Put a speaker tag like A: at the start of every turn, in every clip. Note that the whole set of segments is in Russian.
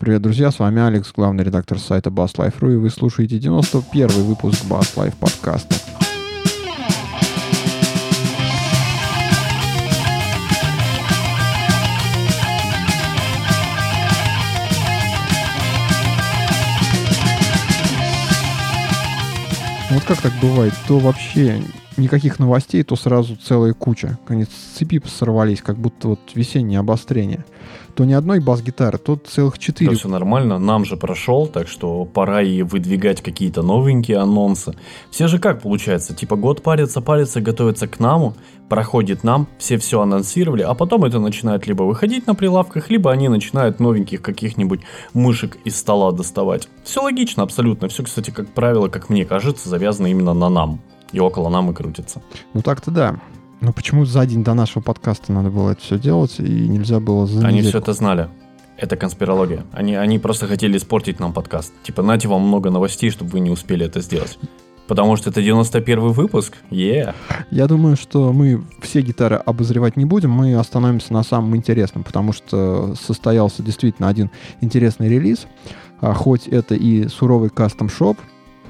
A: Привет, друзья, с вами Алекс, главный редактор сайта BassLife.ru, и вы слушаете 91 выпуск Bass Life подкаста. Вот как так бывает? То вообще никаких новостей, то сразу целая куча. Конец цепи сорвались, как будто вот весеннее обострение. То ни одной бас-гитары, то целых четыре.
B: Все нормально, нам же прошел, так что пора и выдвигать какие-то новенькие анонсы. Все же как получается, типа год парится, парится, готовится к наму, проходит нам, все все анонсировали, а потом это начинает либо выходить на прилавках, либо они начинают новеньких каких-нибудь мышек из стола доставать. Все логично абсолютно, все, кстати, как правило, как мне кажется, завязано именно на нам и около нам и крутится.
A: Ну так-то да. Но почему за день до нашего подкаста надо было это все делать, и нельзя было за
B: Они все это знали. Это конспирология. Они, они просто хотели испортить нам подкаст. Типа, нате вам много новостей, чтобы вы не успели это сделать. Потому что это 91 выпуск. Yeah.
A: Я думаю, что мы все гитары обозревать не будем, мы остановимся на самом интересном, потому что состоялся действительно один интересный релиз. А хоть это и суровый кастом-шоп,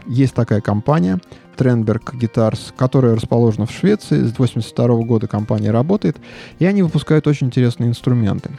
A: есть такая компания, Trendberg Guitars, которая расположена в Швеции. С 1982 года компания работает, и они выпускают очень интересные инструменты.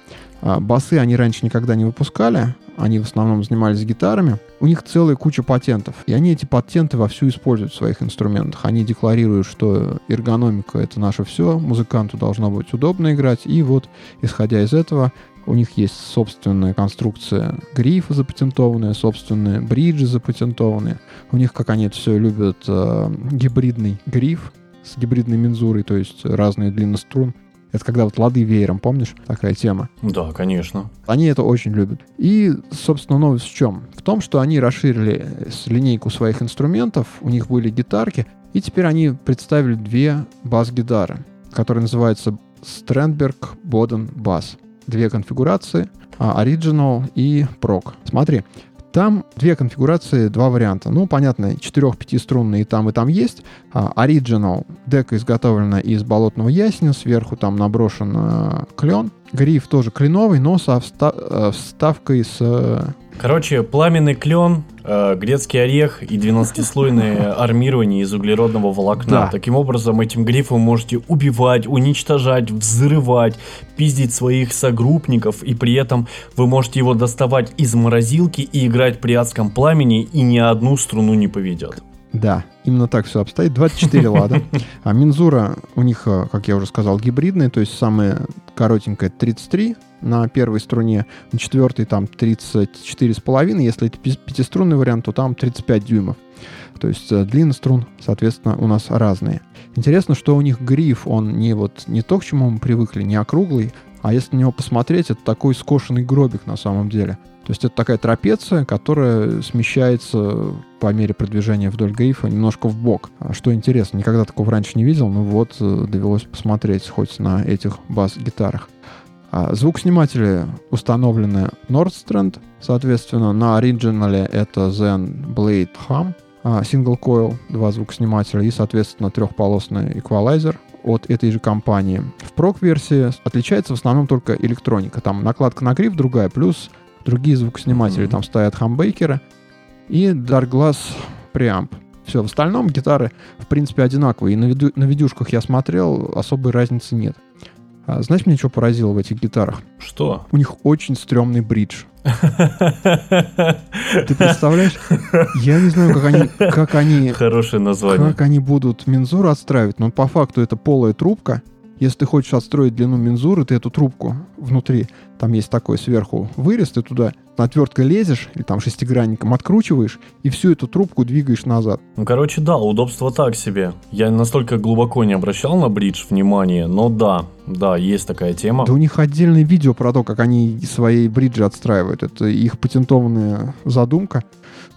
A: А, басы они раньше никогда не выпускали, они в основном занимались гитарами. У них целая куча патентов, и они эти патенты вовсю используют в своих инструментах. Они декларируют, что эргономика — это наше все, музыканту должно быть удобно играть, и вот, исходя из этого, у них есть собственная конструкция грифа запатентованная, собственные бриджи запатентованные. У них, как они это все любят, э, гибридный гриф с гибридной мензурой, то есть разные длины струн. Это когда вот лады веером, помнишь? Такая тема.
B: Да, конечно.
A: Они это очень любят. И, собственно, новость в чем? В том, что они расширили линейку своих инструментов, у них были гитарки, и теперь они представили две бас-гитары, которые называются Strandberg Boden Bass две конфигурации, а, Original и Proc. Смотри, там две конфигурации, два варианта. Ну, понятно, 4-5-струнные и там, и там есть. А Original дека изготовлена из болотного ясеня, сверху там наброшен э, клен. Гриф тоже кленовый, но со э, вставкой с э,
B: Короче, пламенный клен, э, грецкий орех и 12-слойное армирование из углеродного волокна. Да. Таким образом, этим грифом можете убивать, уничтожать, взрывать, пиздить своих согруппников, и при этом вы можете его доставать из морозилки и играть при адском пламени, и ни одну струну не поведет.
A: Да, именно так все обстоит. 24 лада. А мензура у них, э, как я уже сказал, гибридная, то есть самая коротенькая 33 на первой струне, на четвертой там 34,5, если это пятиструнный вариант, то там 35 дюймов. То есть э, длины струн, соответственно, у нас разные. Интересно, что у них гриф, он не вот не то, к чему мы привыкли, не округлый, а если на него посмотреть, это такой скошенный гробик на самом деле. То есть это такая трапеция, которая смещается по мере продвижения вдоль грифа немножко в бок. А что интересно, никогда такого раньше не видел, но вот э, довелось посмотреть хоть на этих бас-гитарах. А звукосниматели установлены Nordstrand, соответственно, на оригинале это Zen Blade Hum, а, Single Coil, два звукоснимателя и, соответственно, трехполосный эквалайзер от этой же компании. В прок-версии отличается в основном только электроника. Там накладка на гриф другая, плюс другие звукосниматели. Mm-hmm. Там стоят хамбейкеры и Dark Glass преамп. Все, в остальном гитары, в принципе, одинаковые. И на, виду, на видюшках я смотрел, особой разницы нет. А, знаешь, меня что поразило в этих гитарах?
B: Что?
A: У них очень стрёмный бридж. Ты представляешь? Я не знаю, как они... Как они
B: Хорошее название.
A: Как они будут мензуру отстраивать, но по факту это полая трубка, если ты хочешь отстроить длину мензуры, ты эту трубку внутри, там есть такой сверху вырез, ты туда отверткой лезешь или там шестигранником откручиваешь и всю эту трубку двигаешь назад.
B: Ну, короче, да, удобство так себе. Я настолько глубоко не обращал на бридж внимания, но да, да, есть такая тема.
A: Да у них отдельное видео про то, как они свои бриджи отстраивают. Это их патентованная задумка.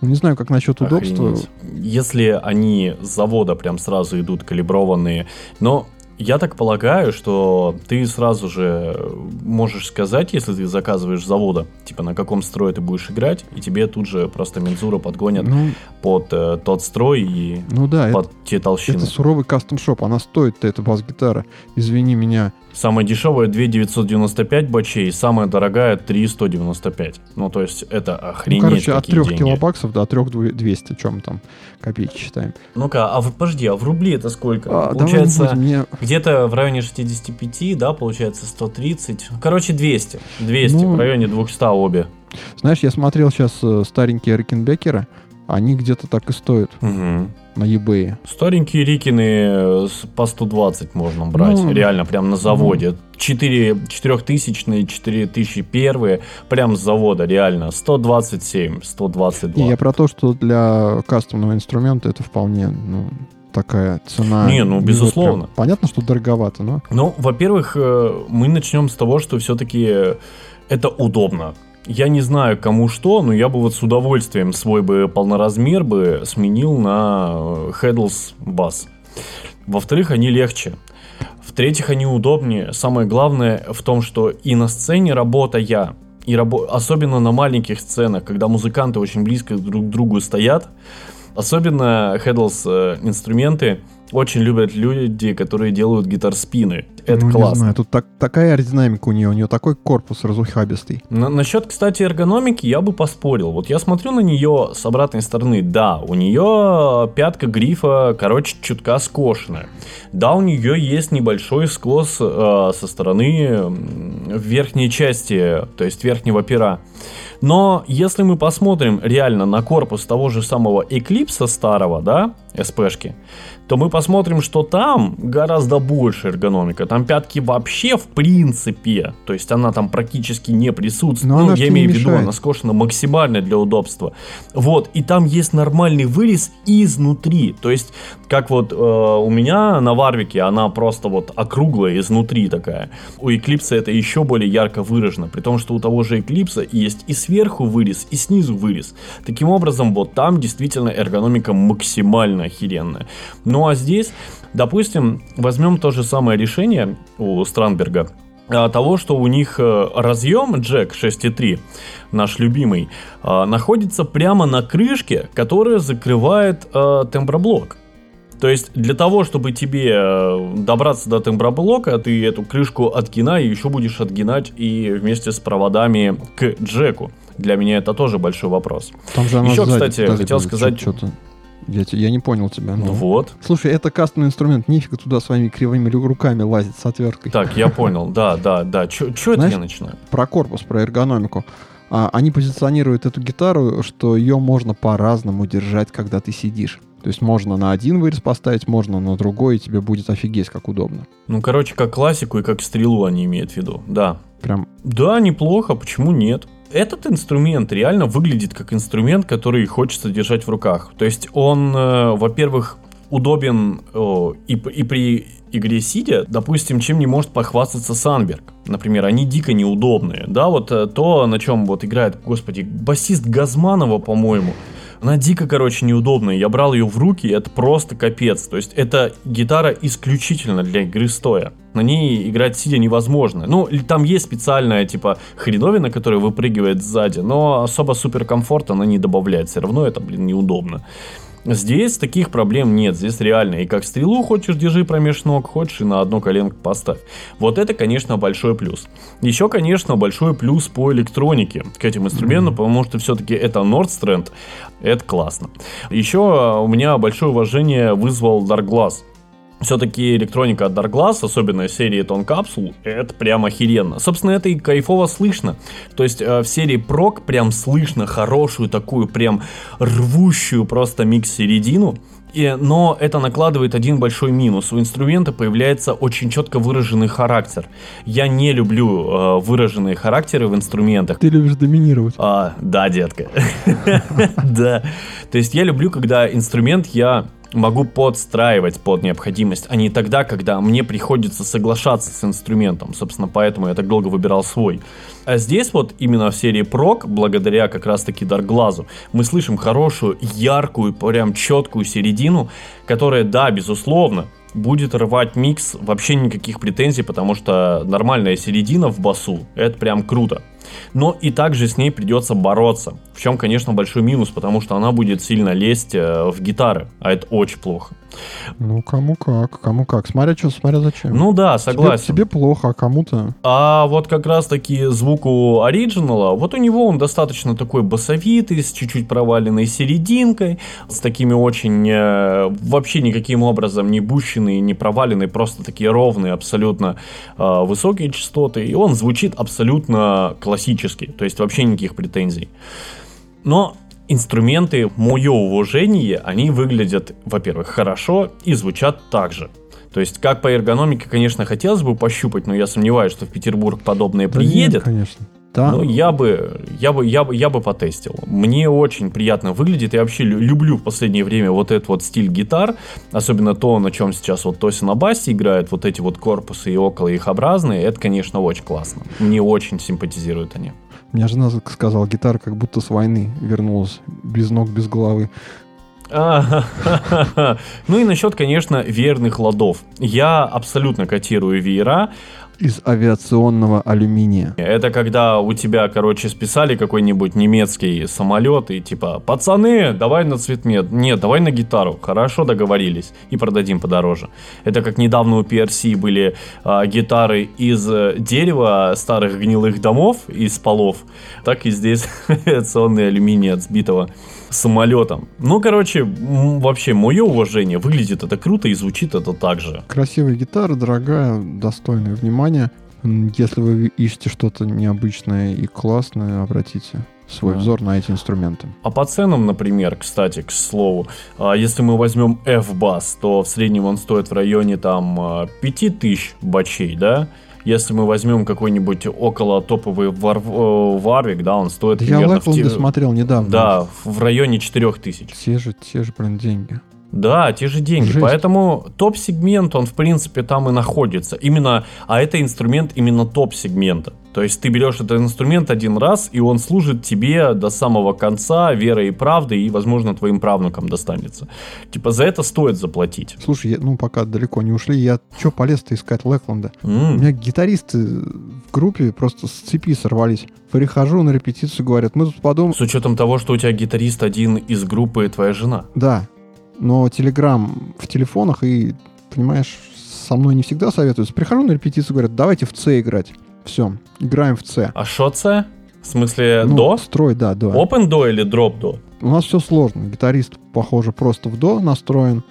A: Ну, не знаю, как насчет Охренеть. удобства.
B: Если они с завода прям сразу идут калиброванные, но я так полагаю, что ты сразу же можешь сказать, если ты заказываешь завода, типа на каком строе ты будешь играть, и тебе тут же просто мензура подгонят ну, под э, тот строй и
A: ну да,
B: под
A: это,
B: те толщины.
A: Это суровый кастом-шоп, она стоит эта бас-гитара, извини меня,
B: Самая дешевая 2995 бачей, самая дорогая 3195. Ну, то есть это охренеть
A: Ну, короче, от
B: какие
A: 3
B: деньги.
A: килобаксов до 3200, чем там копейки считаем.
B: Ну-ка, а в- подожди, а в рубли это сколько?
A: А,
B: получается,
A: будем, мне-
B: где-то в районе 65, да, получается 130. Короче, 200. 200,
A: Ну,
B: в районе 200 обе.
A: Знаешь, я смотрел сейчас старенькие Рикенбекеры, они где-то так и стоят
B: Угу.
A: на eBay.
B: Старенькие Рикины э, по 120 можно брать.
A: Ну,
B: Реально, прям на заводе. 4 4000 4001 прям с завода, реально. 127, 122.
A: Не, я про то, что для кастомного инструмента это вполне, ну, такая цена.
B: Не, ну, безусловно.
A: прям- Понятно, что дороговато, но...
B: Ну, во-первых, э, мы начнем с того, что все-таки это удобно. Я не знаю, кому что, но я бы вот с удовольствием свой бы полноразмер бы сменил на э, Headless Bass. Во-вторых, они легче. В-третьих, они удобнее. Самое главное в том, что и на сцене работая, и рабо- особенно на маленьких сценах, когда музыканты очень близко друг к другу стоят, особенно Headless э, инструменты очень любят люди, которые делают гитар-спины. Это
A: ну, не
B: классно.
A: знаю, тут так- такая аэродинамика у нее, у нее такой корпус разухабистый.
B: На- насчет, кстати, эргономики я бы поспорил. Вот я смотрю на нее с обратной стороны. Да, у нее пятка грифа, короче, чутка скошенная. Да, у нее есть небольшой скос э, со стороны верхней части, то есть верхнего пера. Но если мы посмотрим реально на корпус того же самого Эклипса старого, да, СПшки, то мы посмотрим, что там гораздо больше эргономика. Там пятки вообще в принципе, то есть она там практически не присутствует.
A: Но
B: ну, я имею в виду, она скошена максимально для удобства. Вот, и там есть нормальный вырез изнутри. То есть, как вот э, у меня на Варвике, она просто вот округлая изнутри такая. У Эклипса это еще более ярко выражено, при том, что у того же Эклипса есть и сверху вырез, и снизу вырез. Таким образом, вот там действительно эргономика максимально охеренная. Ну а здесь, допустим, возьмем то же самое решение у Странберга, а, того, что у них э, разъем джек 6.3, наш любимый, а, находится прямо на крышке, которая закрывает э, темброблок. То есть для того, чтобы тебе э, добраться до темброблока, ты эту крышку отгинай, и еще будешь отгинать и вместе с проводами к джеку. Для меня это тоже большой вопрос.
A: Там же
B: Еще, кстати, хотел сказать-
A: Что-то... Я, я не понял тебя. ну.
B: Ну вот.
A: Слушай, это кастомный инструмент, нифига туда своими кривыми ру- руками лазить с отверткой.
B: Так, я понял. Да, да, да. Че это я начинаю?
A: Про корпус, про эргономику. А, они позиционируют эту гитару, что ее можно по-разному держать, когда ты сидишь. То есть можно на один вырез поставить, можно на другой, и тебе будет офигеть, как удобно.
B: Ну, короче, как классику и как стрелу они имеют в виду. Да.
A: Прям
B: Да, неплохо, почему нет? Этот инструмент реально выглядит как инструмент, который хочется держать в руках. То есть он, э, во-первых, удобен э, и, и при игре сидя, допустим, чем не может похвастаться Санберг. Например, они дико неудобные. Да, вот э, то, на чем вот играет, господи, басист Газманова, по-моему. Она дико, короче, неудобная. Я брал ее в руки, это просто капец. То есть это гитара исключительно для игры стоя. На ней играть сидя невозможно. Ну, там есть специальная, типа, хреновина, которая выпрыгивает сзади, но особо супер комфорт она не добавляет. Все равно это, блин, неудобно. Здесь таких проблем нет, здесь реально. И как стрелу хочешь, держи промеж ног, хочешь и на одно коленко поставь. Вот это, конечно, большой плюс. Еще, конечно, большой плюс по электронике к этим инструментам, потому что все-таки это Nordstrand, это классно. Еще у меня большое уважение вызвал Dark Glass. Все-таки электроника от Dark Glass, особенно серии Tone Capsule, это прям охеренно. Собственно, это и кайфово слышно. То есть э, в серии Прок прям слышно хорошую такую прям рвущую просто микс-середину. И, но это накладывает один большой минус. У инструмента появляется очень четко выраженный характер. Я не люблю э, выраженные характеры в инструментах.
A: ты любишь доминировать.
B: А, да, детка. Да. То есть я люблю, когда инструмент я могу подстраивать под необходимость, а не тогда, когда мне приходится соглашаться с инструментом. Собственно, поэтому я так долго выбирал свой. А здесь вот именно в серии Прок, благодаря как раз-таки Дарглазу, мы слышим хорошую, яркую, прям четкую середину, которая, да, безусловно, будет рвать микс, вообще никаких претензий, потому что нормальная середина в басу, это прям круто. Но и также с ней придется бороться. В чем, конечно, большой минус, потому что она будет сильно лезть э, в гитары, а это очень плохо.
A: Ну, кому как, кому как. Смотря что, смотря зачем.
B: Ну да, согласен.
A: Тебе, тебе плохо, а кому-то...
B: А вот как раз-таки звуку оригинала, вот у него он достаточно такой басовитый, с чуть-чуть проваленной серединкой, с такими очень... Э, вообще никаким образом не бущенные, не проваленные, просто такие ровные, абсолютно э, высокие частоты. И он звучит абсолютно классически, то есть вообще никаких претензий. Но инструменты, мое уважение, они выглядят, во-первых, хорошо и звучат так же. То есть, как по эргономике, конечно, хотелось бы пощупать, но я сомневаюсь, что в Петербург подобное да приедет. Нет,
A: конечно. Да.
B: Но я бы, я бы, я бы, я бы потестил. Мне очень приятно выглядит. Я вообще люблю в последнее время вот этот вот стиль гитар, особенно то, на чем сейчас вот Тоси на басе играет, вот эти вот корпусы и около их образные. Это, конечно, очень классно. Мне очень симпатизируют они.
A: Меня жена сказала, гитара как будто с войны вернулась, без ног, без головы.
B: Ну и насчет, конечно, верных ладов. Я абсолютно котирую веера.
A: Из авиационного алюминия.
B: Это когда у тебя, короче, списали какой-нибудь немецкий самолет и типа, пацаны, давай на цветмет. Нет, давай на гитару. Хорошо договорились. И продадим подороже. Это как недавно у PRC были а, гитары из э, дерева старых гнилых домов, из полов. Так и здесь авиационный алюминий от сбитого самолетом. Ну, короче, вообще, мое уважение. Выглядит это круто и звучит это так же.
A: Красивая гитара, дорогая, достойная внимания. Если вы ищете что-то необычное и классное, обратите свой да. взор на эти инструменты.
B: А по ценам, например, кстати, к слову, а, если мы возьмем F-Bass, то в среднем он стоит в районе там 5000 а, бачей, да? Если мы возьмем какой-нибудь около топовый вар, э, Варвик, да, он стоит
A: да примерно... Я Лэкланды те... смотрел недавно.
B: Да, в районе 4000.
A: Те же, те же, блин, деньги.
B: Да, те же деньги. Жесть. Поэтому топ-сегмент, он, в принципе, там и находится. Именно, а это инструмент именно топ-сегмента. То есть ты берешь этот инструмент один раз, и он служит тебе до самого конца верой и правдой, и, возможно, твоим правнукам достанется. Типа за это стоит заплатить.
A: Слушай, я, ну пока далеко не ушли, я что полез-то искать Лэкленда? Mm. У меня гитаристы в группе просто с цепи сорвались. Прихожу на репетицию, говорят, мы тут подумали...
B: С учетом того, что у тебя гитарист один из группы твоя жена.
A: Да, но Телеграм в телефонах, и, понимаешь, со мной не всегда советуются. Прихожу на репетицию, говорят, давайте в C играть. Все, играем в C.
B: А что C? В смысле, ну, до?
A: Строй, да, до.
B: Open до или drop до?
A: У нас все сложно. Гитарист, похоже, просто в до настроен.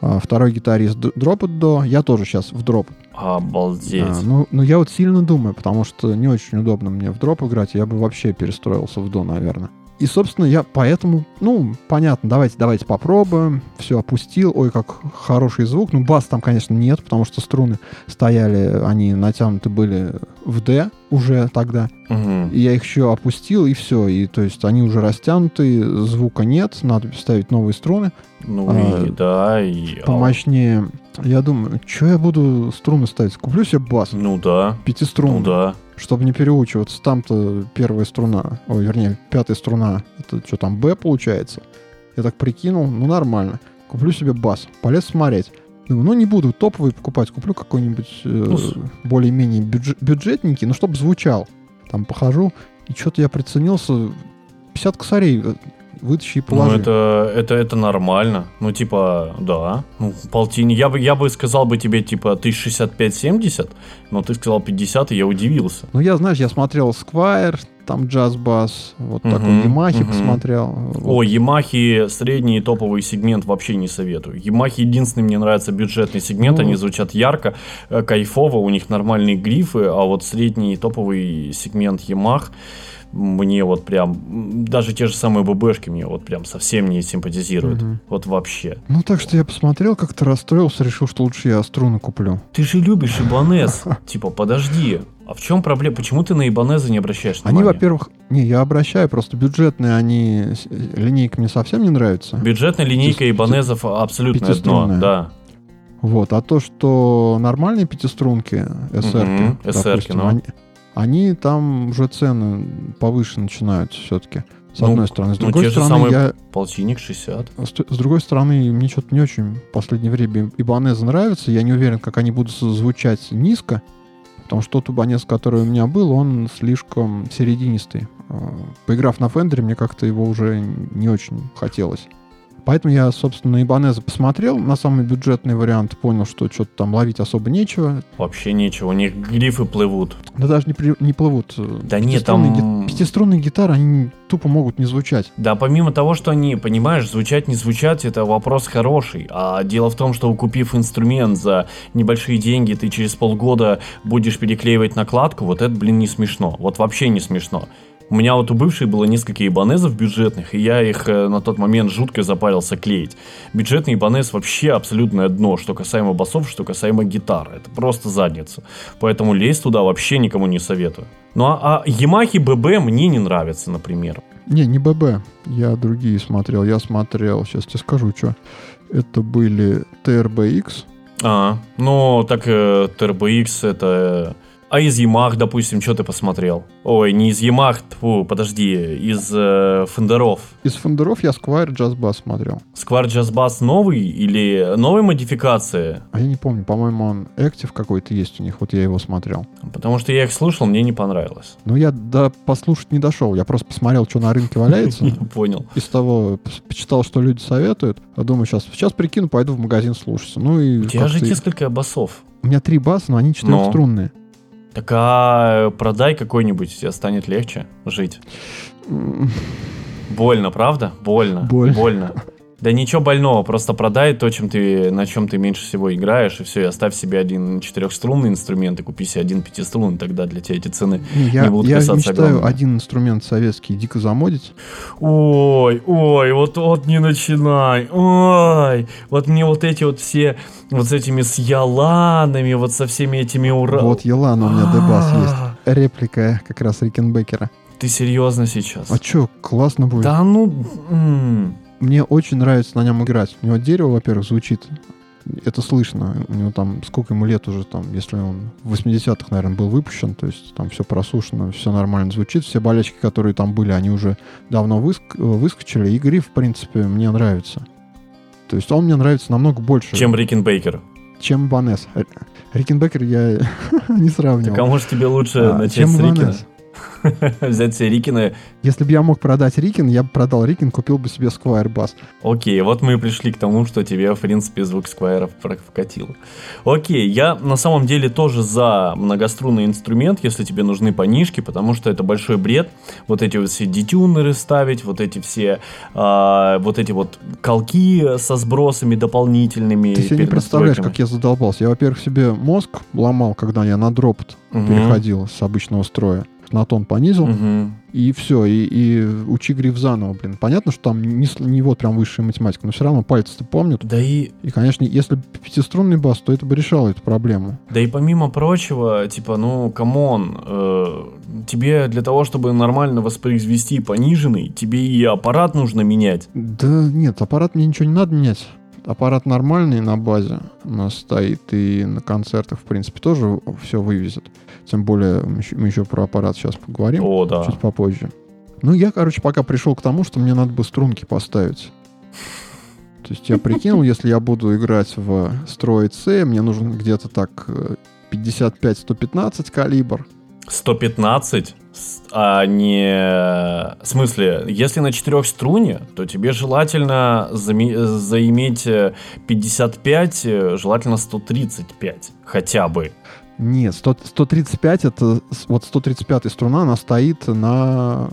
A: А второй гитарист дропает до. Я тоже сейчас в дроп.
B: Обалдеть. А,
A: ну, ну, я вот сильно думаю, потому что не очень удобно мне в дроп играть. Я бы вообще перестроился в до, наверное. И, собственно, я поэтому, ну, понятно, давайте, давайте попробуем. Все, опустил. Ой, как хороший звук. Ну, бас там, конечно, нет, потому что струны стояли, они натянуты были в D уже тогда. Угу. И я их еще опустил, и все. И, то есть, они уже растянуты, звука нет, надо ставить новые струны.
B: Ну, а, и да, и...
A: Помощнее. Я думаю, что я буду струны ставить? Куплю себе бас.
B: Ну да.
A: Пятиструнный.
B: Ну да
A: чтобы не переучиваться. Там-то первая струна, ой, вернее, пятая струна, это что там, Б получается. Я так прикинул, ну нормально. Куплю себе бас, полез смотреть. Думаю, ну не буду топовый покупать, куплю какой-нибудь э, ну, более-менее бюджет, бюджетненький, но чтобы звучал. Там похожу, и что-то я приценился, 50 косарей э, вытащи и положи.
B: Ну, это, это, это нормально. Ну, типа, да. Ну, полтинник. Я бы, я бы сказал бы тебе, типа, 1065-70, но ты сказал 50, и я удивился.
A: Ну, я, знаешь, я смотрел Squire, там джаз-бас, вот uh-huh, такой Ямахи uh-huh. посмотрел.
B: Вот. О, Ямахи средний топовый сегмент вообще не советую. Ямахи единственный мне нравится бюджетный сегмент, ну, они звучат ярко, э, кайфово, у них нормальные грифы, а вот средний топовый сегмент Ямах мне вот прям, даже те же самые ББшки мне вот прям совсем не симпатизируют. Угу. Вот вообще.
A: Ну так что я посмотрел, как-то расстроился, решил, что лучше я струны куплю.
B: Ты же любишь Ибанез. Типа, подожди. А в чем проблема? Почему ты на Ибанезы не обращаешь
A: внимания? Они, во-первых, не, я обращаю, просто бюджетные, они, линейка мне совсем не нравится.
B: Бюджетная линейка Ибанезов абсолютно дно, да.
A: Вот, а то, что нормальные пятиструнки, SR, угу, допустим, ну. они, они там уже цены повыше начинают все-таки. С ну, одной стороны. С ну, другой стороны, самый я...
B: полтинник 60.
A: С, с другой стороны, мне что-то не очень в последнее время Ибанеза нравится. Я не уверен, как они будут звучать низко. Потому что тот Ibanez, который у меня был, он слишком серединистый. А, Поиграв на Фендере, мне как-то его уже не очень хотелось. Поэтому я, собственно, Ибанеза посмотрел, на самый бюджетный вариант, понял, что что-то там ловить особо нечего.
B: Вообще нечего, у них грифы плывут.
A: Да даже не, при- не плывут.
B: Да нет, там...
A: ги- Пятиструнные гитары, они тупо могут не звучать.
B: Да, помимо того, что они, понимаешь, звучать, не звучать, это вопрос хороший. А дело в том, что купив инструмент за небольшие деньги, ты через полгода будешь переклеивать накладку, вот это, блин, не смешно. Вот вообще не смешно. У меня вот у бывшей было несколько ибанезов бюджетных, и я их э, на тот момент жутко запарился клеить. Бюджетный ибанез вообще абсолютное дно, что касаемо басов, что касаемо гитары. Это просто задница. Поэтому лезть туда вообще никому не советую. Ну а, а Yamaha BB мне не нравится, например.
A: Не, не ББ. Я другие смотрел. Я смотрел, сейчас тебе скажу, что. Это были TRBX.
B: А, ну так э, TRBX это... э, А из Yamaha, допустим, что ты посмотрел? Ой, не из Yamaha, тьфу, подожди, из э, Фендеров.
A: Из фондеров я Squire Jazz Bass смотрел.
B: Square Jazz Bass новый или новой модификации?
A: А я не помню, по-моему, он Active какой-то есть у них. Вот я его смотрел.
B: Потому что я их слушал, мне не понравилось.
A: Но я до послушать не дошел. Я просто посмотрел, что на рынке валяется.
B: Понял.
A: Из того, почитал, что люди советуют. А думаю, сейчас, сейчас прикину, пойду в магазин слушаться. Ну и
B: У тебя же несколько басов.
A: У меня три баса, но они четырехструнные.
B: Так а э, продай какой-нибудь, тебе станет легче жить. Больно, правда? Больно.
A: Боль.
B: Больно. Да ничего больного, просто продай то, чем ты, на чем ты меньше всего играешь, и все, и оставь себе один четырехструнный инструмент и купи себе один пятиструнный, тогда для тебя эти цены.
A: не, Я,
B: будут
A: я
B: касаться
A: мечтаю
B: огромного.
A: один инструмент советский дико замодить.
B: Ой, ой, вот, вот не начинай, ой, вот мне вот эти вот все, вот с этими с яланами, вот со всеми этими ура...
A: Вот Елана у меня дебас есть. Реплика как раз Рикенбекера.
B: Ты серьезно сейчас?
A: А чё, классно будет.
B: Да ну...
A: Мне очень нравится на нем играть. У него дерево, во-первых, звучит. Это слышно. У него там сколько ему лет уже, там, если он в 80-х, наверное, был выпущен, то есть там все просушено, все нормально звучит. Все болячки, которые там были, они уже давно выск- э, выскочили. И гриф, в принципе, мне нравится. То есть он мне нравится намного больше,
B: Чем Рикенбейкер?
A: чем Банес. Рикенбекер я не сравнивал.
B: Так а может тебе лучше
A: А,
B: начать
A: чем
B: с?
A: Иванес?
B: Взять себе Рикина.
A: Если бы я мог продать Рикин, я бы продал Рикин, купил бы себе Squire Bass.
B: Окей, вот мы и пришли к тому, что тебе, в принципе, звук сквайров вкатило. Окей, я на самом деле тоже за многострунный инструмент, если тебе нужны понишки, потому что это большой бред. Вот эти вот все детюнеры ставить, вот эти все, а, вот эти вот колки со сбросами дополнительными.
A: Ты себе не представляешь, как я задолбался. Я, во-первых, себе мозг ломал, когда я на drop D
B: Мгм.
A: переходил с обычного строя. На тон понизил,
B: Мгм.
A: и все, и, и учи гриф заново, блин. Понятно, что там не, не вот прям высшая математика, но все равно пальцы-то помнят.
B: Да и
A: И, конечно, если пятиструнный бас, то это бы решало эту проблему.
B: Да и помимо прочего, типа, ну, come on, э, тебе для того, чтобы нормально воспроизвести пониженный, тебе и аппарат нужно менять.
A: Да нет, аппарат мне ничего не надо менять. Аппарат нормальный на базе у нас стоит, и на концертах, в принципе, тоже все вывезет. Тем более, мы еще, мы еще про аппарат сейчас поговорим.
B: О, да.
A: чуть попозже. Ну, я, короче, пока пришел к тому, что мне надо бы струнки поставить. То есть я прикинул, если я буду играть в строй C, мне нужен где-то так э, 55-115 калибр.
B: 115, с- а не... В смысле, если на четырех струне, то тебе желательно заме- заиметь э, 55, э, желательно 135 хотя бы.
A: Нет, 100 135 это вот 135 струна, она стоит на,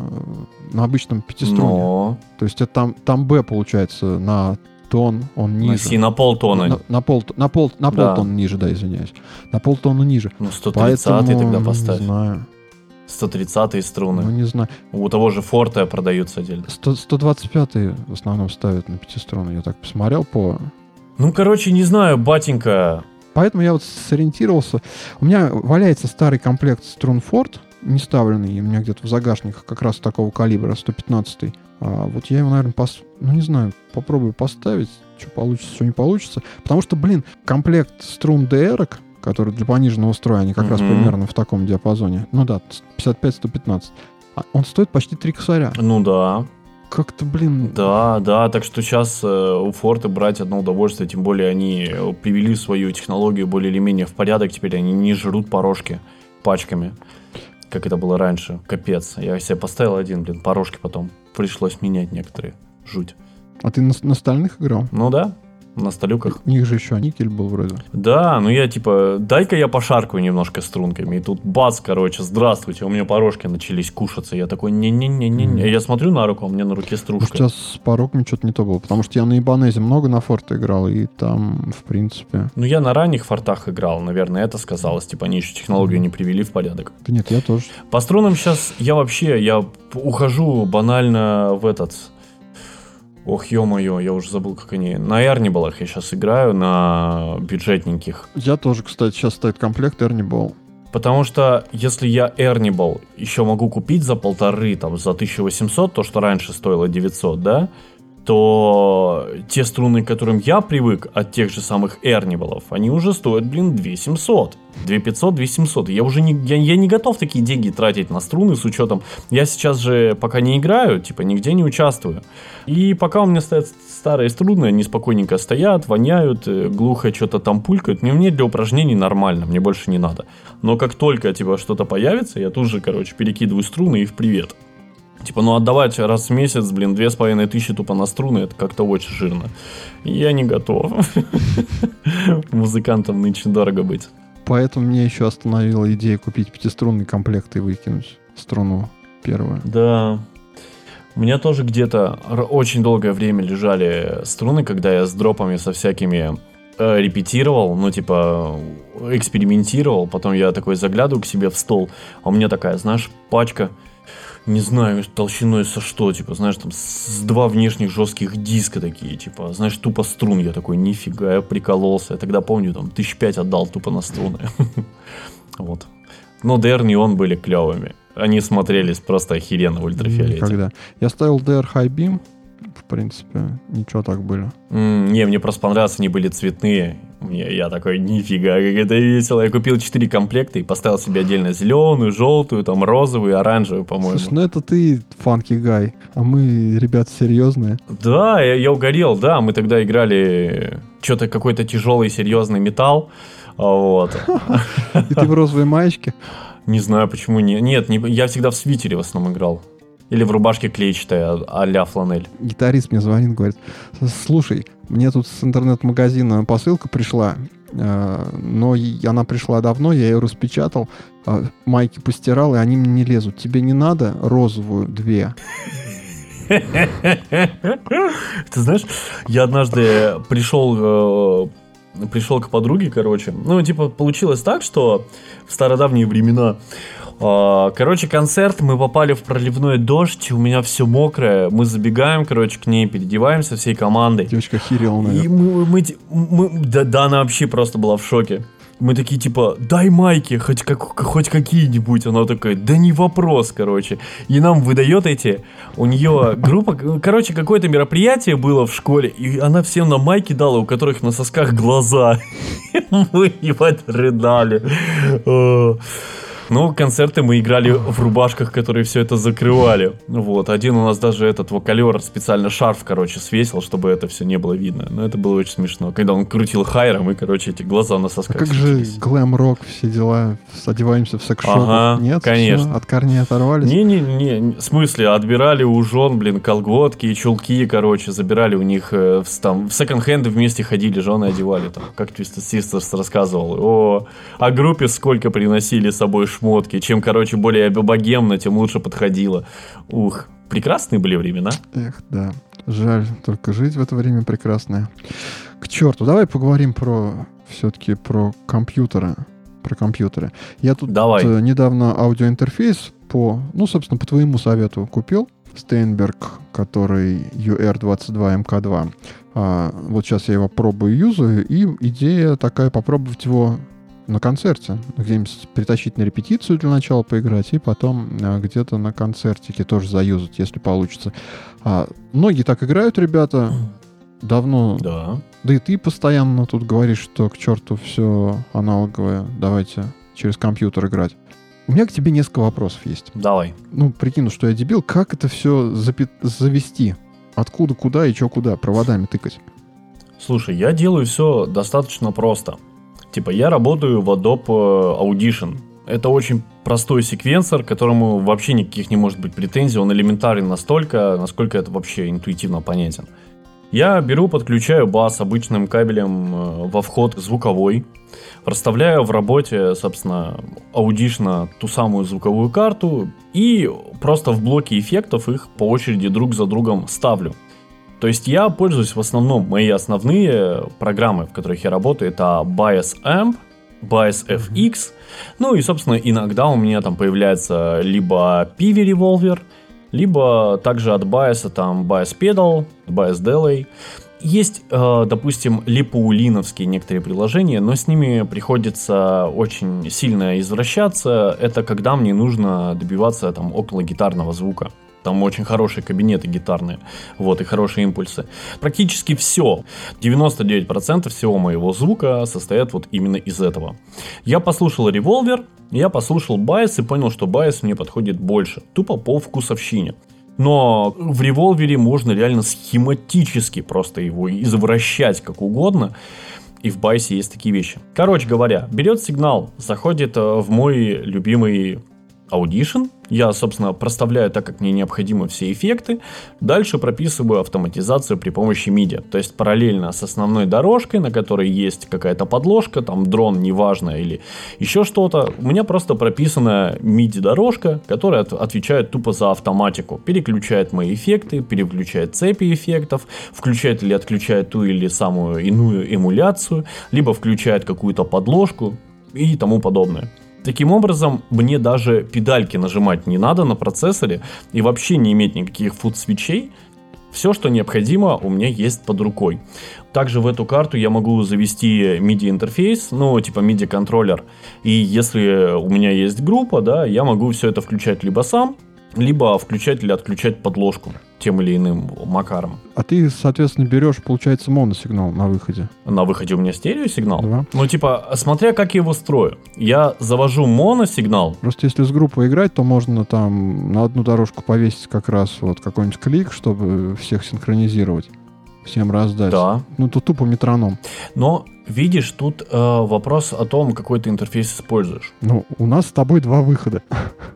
A: на обычном пятиструне.
B: Но
A: То есть это там, там B получается на тон, он ниже.
B: си на полтона.
A: На, на пол, на пол, на
B: Да.
A: полтона ниже, да, извиняюсь. На полтона ниже.
B: Ну, 130
A: Поэтому,
B: тогда
A: Не
B: поставь.
A: знаю.
B: 130 струны.
A: Ну, не знаю.
B: У того же Форта продаются отдельно.
A: 100 125 в основном ставят на пятиструнный. Я так посмотрел по...
B: Ну, короче, не знаю, батенька.
A: Поэтому я вот сориентировался. У меня валяется старый комплект струн Ford, не ставленный, у меня где-то в загашниках как раз такого калибра, 115 а вот я его, наверное, пос... ну не знаю, попробую поставить, что получится, что не получится. Потому что, блин, комплект струн DR, который для пониженного строя, они как раз
B: Мгм.
A: примерно в таком диапазоне. Ну да, 55-115. А Он стоит почти 3 косаря.
B: Ну да,
A: Как-то, блин,
B: да, да. Так что сейчас у Форта брать одно удовольствие, тем более они э, привели свою технологию более или менее в порядок, теперь они не жрут порожки. пачками, как это было раньше. Капец. Я себе поставил один, блин, порожки потом. Пришлось менять некоторые. Жуть.
A: А ты на, на стальных играл?
B: Ну да, на столюках.
A: У них же еще никель был вроде.
B: Да, ну я типа, дай-ка я пошаркаю немножко струнками. И тут бац, короче, здравствуйте, у меня порожки начались кушаться. Я такой, не-не-не-не.
A: Мгм.
B: Я смотрю на руку, а у меня на руке
A: Может,
B: стружка.
A: тебя с пороками что-то не то было, потому что я на Ибанезе много на форте играл, и там, в принципе...
B: Ну я на ранних фортах играл, наверное, это сказалось. Типа они еще технологию не привели в порядок.
A: Да нет, я тоже.
B: По струнам сейчас я вообще, я ухожу банально в этот... Ох, ё-моё, я уже забыл, как они... На Эрнибалах я сейчас играю, на бюджетненьких.
A: Я тоже, кстати, сейчас стоит комплект Эрни Бall.
B: Потому что если я Эрнибал еще могу купить за полторы, там, за 1800, то, что раньше стоило 900, да, то те струны, к которым я привык от тех же самых Эрнибалов, они уже стоят, блин, 2700. 2500, 2700. Я уже не, я, я не готов такие деньги тратить на струны с учетом. Я сейчас же пока не играю, типа, нигде не участвую. И пока у меня стоят старые струны, они спокойненько стоят, воняют, э, глухо что-то там пулькают. Мне, мне для упражнений нормально, мне больше не надо. Но как только, типа, что-то появится, я тут же, короче, перекидываю струны и в привет. Типа, ну отдавать раз в месяц, блин, две с половиной тысячи тупо на струны, это как-то очень жирно. Я не готов. Музыкантам нынче дорого быть.
A: Поэтому мне еще остановила идея купить пятиструнный комплект и выкинуть струну первую.
B: Да. У меня тоже где-то очень долгое время лежали струны, когда я с дропами со всякими э, репетировал, ну, типа, экспериментировал. Потом я такой заглядываю к себе в стол, а у меня такая, знаешь, пачка, не знаю, толщиной со что, типа, знаешь, там, с два внешних жестких диска такие, типа, знаешь, тупо струн. Я такой, нифига, я прикололся. Я тогда помню, там, тысяч пять отдал тупо на струны. Вот. Но DR Neon были клевыми. Они смотрелись просто охеренно в ультрафиолете.
A: Никогда. Я ставил DR High Beam. В принципе, ничего так были.
B: М, Не, мне просто понравилось, они были цветные. Мне, я такой, нифига, как это весело. Я купил 4 комплекта и поставил себе отдельно зеленую, желтую, там розовую, оранжевую, по-моему.
A: Слушай, ну это ты фанки гай, а мы, ребята, серьезные.
B: Да, я, я угорел, да, мы тогда играли что-то какой-то тяжелый, серьезный металл. Вот.
A: И ты в розовой маечке.
B: Не знаю, почему не. Нет, не, я всегда в свитере в основном играл. Или в рубашке клетчатой, а- а-ля фланель.
A: Гитарист мне звонит, говорит, слушай, мне тут с интернет-магазина посылка пришла, э, но она пришла давно, я ее распечатал, а, майки постирал, и они мне не лезут. Тебе не надо розовую две?
B: Ты знаешь, я однажды пришел, э, пришел к подруге, короче. Ну, типа, получилось так, что в стародавние времена Короче, концерт, мы попали в проливной дождь, у меня все мокрое, мы забегаем, короче, к ней, переодеваемся всей командой.
A: Девочка херела,
B: И
A: наверное.
B: мы, мы, те- мы- да, да, она вообще просто была в шоке. Мы такие, типа, дай майки, хоть, как, хоть какие-нибудь. Она такая, да не вопрос, короче. И нам выдает эти, у нее группа, короче, какое-то мероприятие было в школе, и она всем на майки дала, у которых на сосках глаза. Мы, ебать, рыдали. Ну, концерты мы играли в рубашках, которые все это закрывали. Вот, один у нас даже этот вокалер специально шарф, короче, свесил, чтобы это все не было видно. Но это было очень смешно. Когда он крутил хайром, и, короче, эти глаза на
A: А
B: сосках.
A: как же глэм-рок, все дела, одеваемся в секс-шоп?
B: Ага,
A: Нет?
B: конечно.
A: Всё, от корней оторвались?
B: Не-не-не, не- в смысле, отбирали у жен, блин, колготки и чулки, короче, забирали у них э, в, там, в секонд-хенды вместе ходили, жены одевали там, как Twisted Sisters рассказывал. О, о группе сколько приносили с собой шмотки, чем, короче, более богемно, тем лучше подходило. Ух, прекрасные были времена.
A: Эх, да. Жаль, только жить в это время прекрасное. К черту, давай поговорим про все-таки про компьютеры. Про компьютеры. Я тут
B: Давай.
A: э, недавно аудиоинтерфейс по, ну, собственно, по твоему совету купил. Стейнберг, который UR22MK2. А, вот сейчас я его пробую, юзаю, и идея такая попробовать его на концерте. Где-нибудь притащить на репетицию для начала поиграть, и потом а, где-то на концертике тоже заюзать, если получится. А, многие так играют, ребята. Давно
B: Да.
A: да и ты постоянно тут говоришь, что к черту все аналоговое, давайте через компьютер играть. У меня к тебе несколько вопросов есть.
B: Давай.
A: Ну, прикину, что я дебил, как это все завести? Откуда, куда и что куда? Проводами тыкать.
B: Слушай, я делаю все достаточно просто. Типа, я работаю в Adobe э, Audition. Это очень простой секвенсор, которому вообще никаких не может быть претензий. Он элементарен настолько, насколько это вообще интуитивно понятен. Я беру, подключаю бас обычным кабелем э, во вход звуковой, расставляю в работе, собственно, аудишно ту самую звуковую карту и просто в блоке эффектов их по очереди друг за другом ставлю. То есть я пользуюсь в основном, мои основные программы, в которых я работаю, это Bias Amp, Bias FX, ну и, собственно, иногда у меня там появляется либо PV Revolver, либо также от Bias там Bias Pedal, Bias Delay. Есть, э, допустим, липоулиновские некоторые приложения, но с ними приходится очень сильно извращаться. Это когда мне нужно добиваться там около гитарного звука. Там очень хорошие кабинеты гитарные, вот, и хорошие импульсы. Практически все, 99% всего моего звука состоят вот именно из этого. Я послушал ReValver, я послушал BIAS и понял, что BIAS мне подходит больше, тупо по вкусовщине. Но в револьвере можно реально схематически просто его извращать как угодно. И в байсе есть такие вещи. Короче говоря, берет сигнал, заходит э, в мой любимый Audition. Я, собственно, проставляю так, как мне необходимы все эффекты. Дальше прописываю автоматизацию при помощи MIDI. То есть параллельно с основной дорожкой, на которой есть какая-то подложка, там дрон, неважно, или еще что-то, у меня просто прописана MIDI-дорожка, которая отвечает тупо за автоматику. Переключает мои эффекты, переключает цепи эффектов, включает или отключает ту или самую иную эмуляцию, либо включает какую-то подложку и тому подобное. Таким образом, мне даже педальки нажимать не надо на процессоре и вообще не иметь никаких фуд-свечей. Все, что необходимо, у меня есть под рукой. Также в эту карту я могу завести MIDI интерфейс, ну, типа MIDI контроллер. И если у меня есть группа, да, я могу все это включать либо сам, либо включать или отключать подложку тем или иным макаром.
A: А ты, соответственно, берешь, получается, моносигнал на выходе.
B: На выходе у меня стереосигнал? Да. Ну, типа, смотря как я его строю. Я завожу моносигнал.
A: Просто если с группой играть, то можно там на одну дорожку повесить как раз вот какой-нибудь клик, чтобы всех синхронизировать всем раздать.
B: Да.
A: Ну, тут тупо метроном.
B: Но видишь, тут э, вопрос о том, какой ты интерфейс используешь.
A: Ну, у нас с тобой два выхода.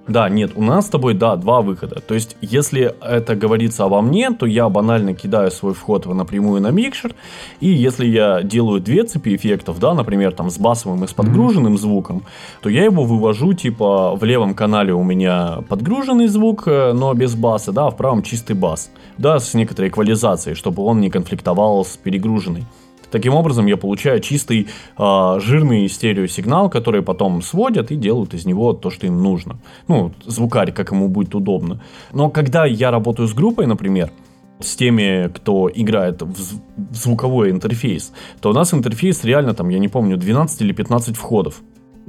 B: Да, нет, у нас с тобой, да, два выхода. То есть, если это говорится обо мне, то я банально кидаю свой вход напрямую на микшер, и если я делаю две цепи эффектов, да, например, там с басовым и с подгруженным mm-hmm. звуком, то я его вывожу, типа, в левом канале у меня подгруженный звук, э, но без баса, да, а в правом чистый бас, да, с некоторой эквализацией, чтобы он не конфликтовал с перегруженной. Таким образом, я получаю чистый э, жирный стереосигнал, который потом сводят и делают из него то, что им нужно. Ну, звукарь, как ему будет удобно. Но когда я работаю с группой, например, с теми, кто играет в звуковой интерфейс, то у нас интерфейс реально там, я не помню, 12 или 15 входов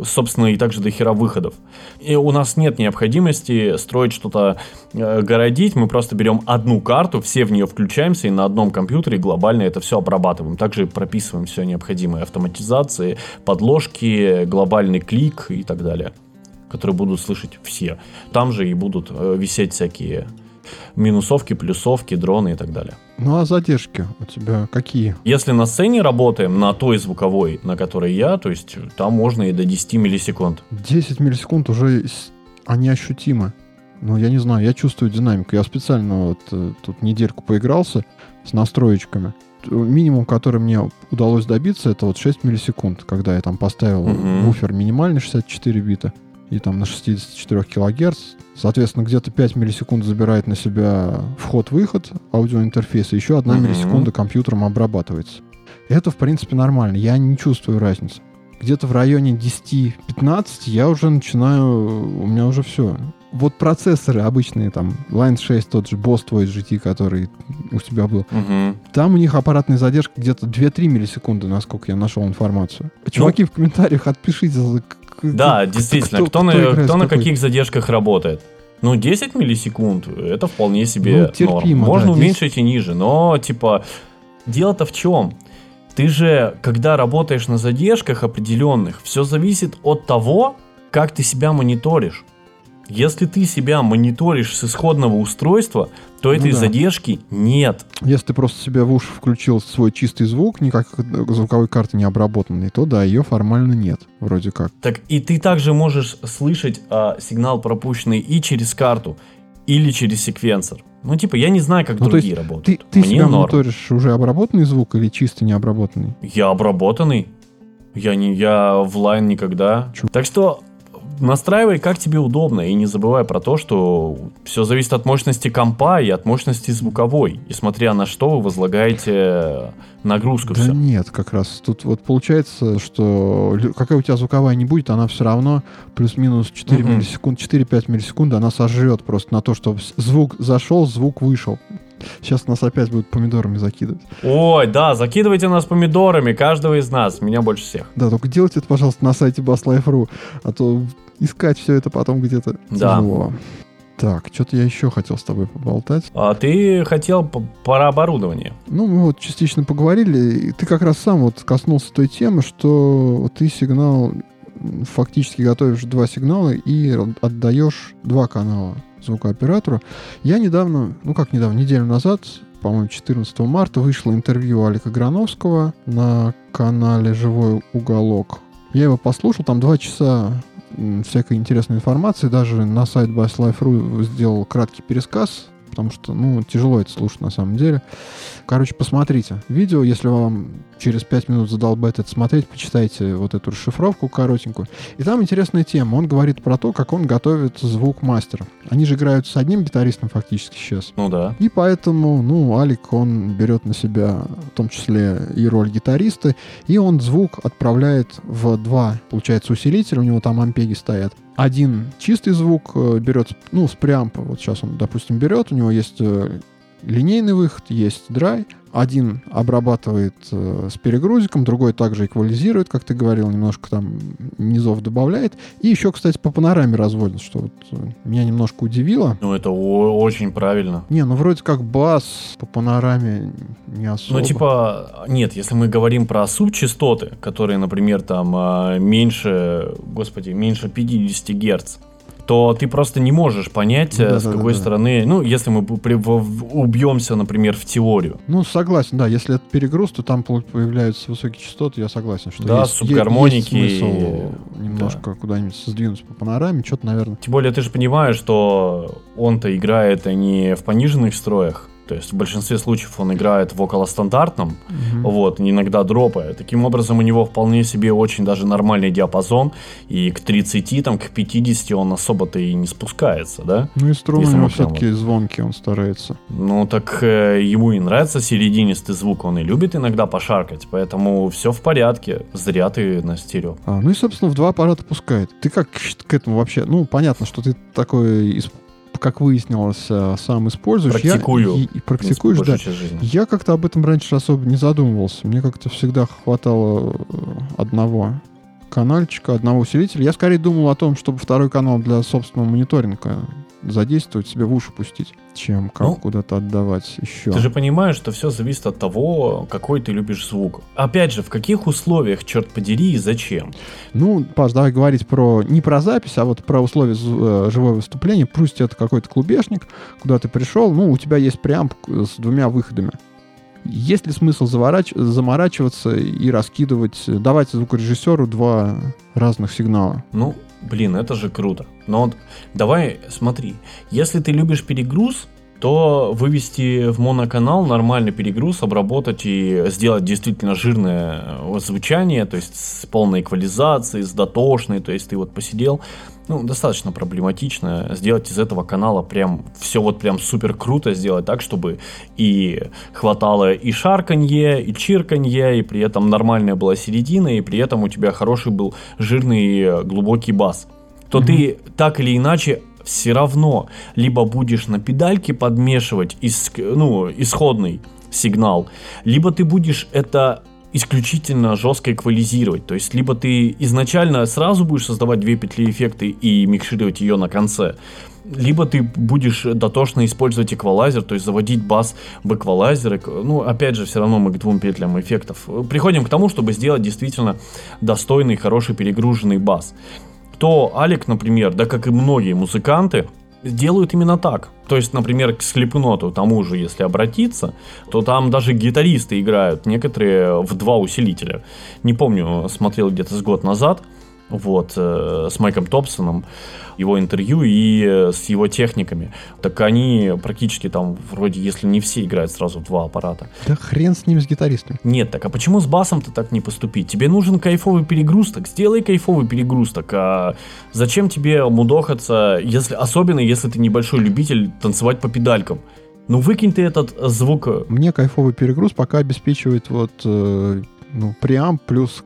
B: собственно, и также до хера выходов. И у нас нет необходимости строить что-то, э, городить. Мы просто берем одну карту, все в нее включаемся и на одном компьютере глобально это все обрабатываем. Также прописываем все необходимые автоматизации, подложки, глобальный клик и так далее, которые будут слышать все. Там же и будут э, висеть всякие минусовки, плюсовки, дроны и так далее.
A: Ну а задержки у тебя какие?
B: Если на сцене работаем, на той звуковой, на которой я, то есть там можно и до 10 миллисекунд.
A: 10 миллисекунд уже они ощутимы. Ну, я не знаю, я чувствую динамику. Я специально вот э, тут недельку поигрался с настроечками. Минимум, который мне удалось добиться, это вот 6 миллисекунд, когда я там поставил uh-huh. буфер минимальный 64 бита и там на 64 килогерц. Соответственно, где-то 5 миллисекунд забирает на себя вход-выход аудиоинтерфейса, еще 1 mm-hmm. миллисекунда компьютером обрабатывается. Это, в принципе, нормально. Я не чувствую разницы. Где-то в районе 10-15 я уже начинаю... У меня уже все. Вот процессоры обычные, там, Line 6, тот же Boss твой GT, который у тебя был, угу. там у них аппаратная задержка где-то 2-3 миллисекунды, насколько я нашел информацию. Чуваки, ну, в комментариях отпишите,
B: да, действительно, кто, кто, кто, на, кто на каких задержках работает? Ну, 10 миллисекунд, это вполне себе ну, терпимо, норм. Можно да, уменьшить 10... и ниже, но, типа, дело-то в чем? Ты же, когда работаешь на задержках определенных, все зависит от того, как ты себя мониторишь. Если ты себя мониторишь с исходного устройства, то этой
A: Ну да.
B: задержки нет.
A: Если ты просто себе в уши включил свой чистый звук, никак звуковой карты не обработанной, то да, ее формально нет, вроде как.
B: Так и ты также можешь слышать а, сигнал пропущенный и через карту, или через секвенсор. Ну, типа, я не знаю, как
A: Ну, то
B: другие
A: Ты,
B: работают.
A: ты
B: Мне
A: себя
B: норм.
A: мониторишь уже обработанный звук или чисто необработанный?
B: Я обработанный. Я не я в лайн никогда.
A: Чё?
B: Так что настраивай как тебе удобно и не забывай про то, что все зависит от мощности компа и от мощности звуковой. И смотря на что вы возлагаете нагрузку
A: Да
B: все.
A: нет, как раз. Тут вот получается, что какая у тебя звуковая не будет, она все равно плюс-минус 4
B: Мгм.
A: миллисекунд, 4-5 миллисекунд она сожрет просто на то, чтобы с- звук зашел, звук вышел. Сейчас нас опять будут помидорами закидывать.
B: Ой, да, закидывайте нас помидорами, каждого из нас, меня больше всех.
A: Да, только делайте это, пожалуйста, на сайте basslife.ru, а то искать все это потом где-то
B: Да.
A: тяжело. Так, что-то я еще хотел с тобой поболтать.
B: А ты хотел про оборудование.
A: Ну, мы вот частично поговорили, и ты как раз сам вот коснулся той темы, что ты сигнал, фактически готовишь два сигнала и отдаешь два канала звукооператору. Я недавно, ну как недавно, неделю назад, по-моему, 14 марта вышло интервью Алика Грановского на канале «Живой уголок». Я его послушал, там два часа всякой интересной информации, даже на сайт BassLife.ru сделал краткий пересказ, потому что, ну, тяжело это слушать на самом деле. Короче, посмотрите видео, если вам через 5 минут задолбает это смотреть, почитайте вот эту расшифровку коротенькую. И там интересная тема. Он говорит про то, как он готовит звук мастеров. Они же играют с одним гитаристом фактически сейчас.
B: Ну да.
A: И поэтому, ну, Алик, он берет на себя в том числе и роль гитариста, и он звук отправляет в два, получается, усилителя, у него там ампеги стоят. Один чистый звук э, берет, ну, с преампа, вот сейчас он, допустим, берет, у него есть э, линейный выход, есть драй, один обрабатывает э, с перегрузиком, другой также эквализирует, как ты говорил, немножко там низов добавляет. И еще, кстати, по панораме разводит, что вот э, меня немножко удивило.
B: Ну это очень правильно.
A: Не, ну вроде как бас по панораме не особо.
B: Ну, типа, нет, если мы говорим про субчастоты, которые, например, там а, меньше, господи, меньше 50 Гц, то ты просто не можешь понять,
A: Ну
B: э,
A: да,
B: с
A: да,
B: какой
A: да, да.
B: стороны, ну, если мы убьемся, например, в теорию.
A: Ну, согласен, да. Если это перегруз, то там появляются высокие частоты, я согласен, что
B: Да,
A: есть,
B: субгармоники
A: есть смысл немножко куда-нибудь сдвинуться по панораме, что-то, наверное.
B: Тем более, ты же понимаешь, что он-то играет не в пониженных строях, то есть в большинстве случаев он играет в околостандартном, вот, иногда дропая. Таким образом, у него вполне себе очень даже нормальный диапазон, и к 30, там, к 50 он особо-то и не спускается, да?
A: Ну и струны у него все-таки звонкие, он старается.
B: Ну, так э, ему и нравится серединистый звук, он и любит иногда пошаркать, поэтому все в порядке, зря ты на стерео.
A: А, ну и, собственно, в два аппарата пускает. Ты как к этому вообще... Ну, понятно, что ты такой, как выяснилось, а, сам используешь. Я-
B: Практикую.
A: и- и практикуешь, да.
B: Жизни.
A: Я как-то об этом раньше особо не задумывался. Мне как-то всегда хватало э, одного канальчика, одного усилителя. Я скорее думал о том, чтобы второй канал для собственного мониторинга задействовать, себе в уши пустить, чем как
B: Ну,
A: куда-то отдавать еще.
B: Ты же понимаешь, что все зависит от того, какой ты любишь звук. Опять же, в каких условиях, черт подери, и зачем?
A: Ну, Паш, давай говорить про не про запись, а вот про условия э, живого выступления. Пусть это какой-то клубешник, куда ты пришел, ну, у тебя есть преамп с двумя выходами. Есть ли смысл заворач- заморачиваться и раскидывать, э, давать звукорежиссеру два разных сигнала?
B: Ну, блин, это же круто. Но вот давай смотри, если ты любишь перегруз, то вывести в моноканал нормальный перегруз, обработать и сделать действительно жирное э, звучание, то есть с полной эквализацией, с дотошной, то есть ты вот посидел, ну, достаточно проблематично сделать из этого канала прям все вот прям супер круто сделать так, чтобы и хватало и шарканье, и чирканье, и при этом нормальная была середина, и при этом у тебя хороший был жирный э, глубокий бас, то
A: Мгм.
B: ты так или иначе все равно либо будешь на педальке подмешивать ис- ну, исходный сигнал, либо ты будешь это исключительно жестко эквализировать. То есть, либо ты изначально сразу будешь создавать две петли эффекта и микшировать ее на конце, либо ты будешь дотошно использовать эквалайзер, то есть заводить бас в эквалайзер. эк- Ну, опять же, все равно мы к двум петлям эффектов. Приходим к тому, чтобы сделать действительно достойный, хороший перегруженный бас. То Алик, например, да как и многие музыканты, делают именно так. То есть, например, к слепноту тому же, если обратиться, то там даже гитаристы играют, некоторые в два усилителя. Не помню, смотрел где-то с год назад, вот, э, с Майком Топсоном, его интервью и э, с его техниками. Так они практически там, вроде, если не все играют сразу в два аппарата.
A: Да хрен с ним, с гитаристом.
B: Нет, так а почему с басом-то так не поступить? Тебе нужен кайфовый перегрузок, сделай кайфовый перегрузок. А зачем тебе мудохаться, если, особенно если ты небольшой любитель танцевать по педалькам? Ну выкинь ты этот звук.
A: Мне кайфовый перегруз пока обеспечивает вот э, ну, преамп плюс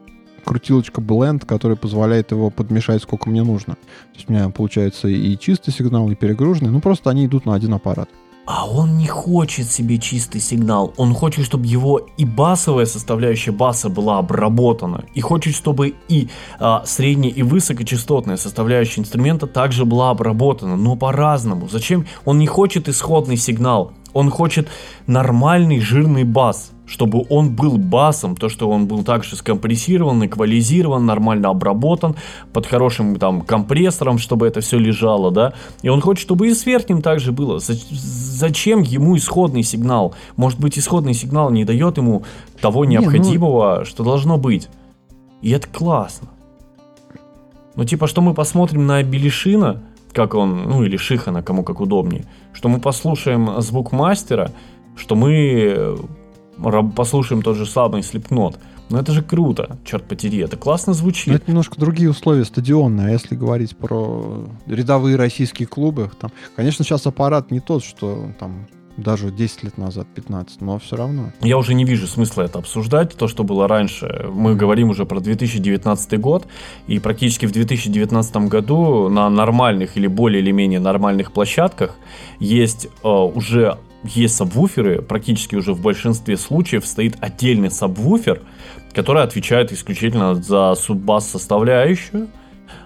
A: крутилочка Blend, которая позволяет его подмешать сколько мне нужно. То есть у меня получается и чистый сигнал, и перегруженный. Ну, просто они идут на один аппарат.
B: А он не хочет себе чистый сигнал. Он хочет, чтобы его и басовая составляющая баса была обработана. И хочет, чтобы и а, средняя и высокочастотная составляющая инструмента также была обработана. Но по-разному. Зачем? Он не хочет исходный сигнал. Он хочет нормальный жирный бас чтобы он был басом, то, что он был также скомпрессирован, эквализирован, нормально обработан, под хорошим там компрессором, чтобы это все лежало, да, и он хочет, чтобы и с верхним также было. Зачем ему исходный сигнал? Может быть, исходный сигнал не дает ему того необходимого, не, ну... что должно быть. И это классно. Ну, типа, что мы посмотрим на Белишина, как он, ну, или Шихана, кому как удобнее, что мы послушаем звук мастера, что мы послушаем тот же самый Slipknot. Но это же круто, черт потери, это классно звучит. Но
A: это немножко другие условия стадионные, а если говорить про рядовые российские клубы, там, конечно, сейчас аппарат не тот, что там даже 10 лет назад, 15, но все равно.
B: Я уже не вижу смысла это обсуждать, то, что было раньше. Мы говорим уже про 2019 год, и практически в 2019 году на нормальных или более или менее нормальных площадках есть э, уже есть сабвуферы, практически уже в большинстве случаев стоит отдельный сабвуфер, который отвечает исключительно за суббас составляющую.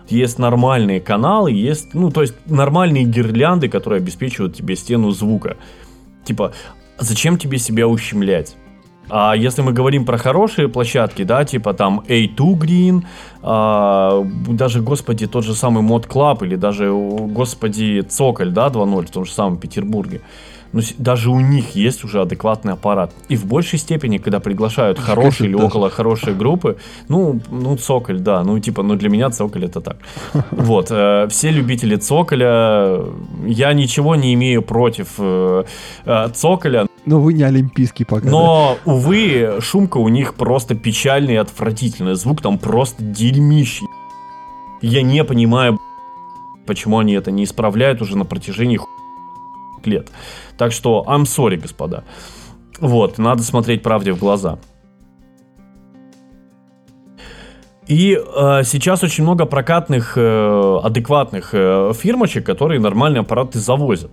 B: Есть нормальные каналы, есть, ну, то есть нормальные гирлянды, которые обеспечивают тебе стену звука. Типа, зачем тебе себя ущемлять? А если мы говорим про хорошие площадки, да, типа там A2 Green, а, даже, господи, тот же самый Mod Club или даже, господи, Цоколь, да, 2.0 в том же самом Петербурге, но ну, даже у них есть уже адекватный аппарат. И в большей степени, когда приглашают хорошие или около хорошие группы, ну, ну, Цоколь, да, ну, типа, ну, для меня Цоколь это так. Вот, э, все любители Цоколя, я ничего не имею против э, э, Цоколя.
A: Но вы не олимпийский пока.
B: Но, да? увы, шумка у них просто печальная и отвратительная. Звук там просто дерьмищий. Я не понимаю, почему они это не исправляют уже на протяжении лет. Так что I'm sorry, господа. Вот, надо смотреть правде в глаза. И э, сейчас очень много прокатных, э, адекватных э, фирмочек, которые нормальные аппараты завозят.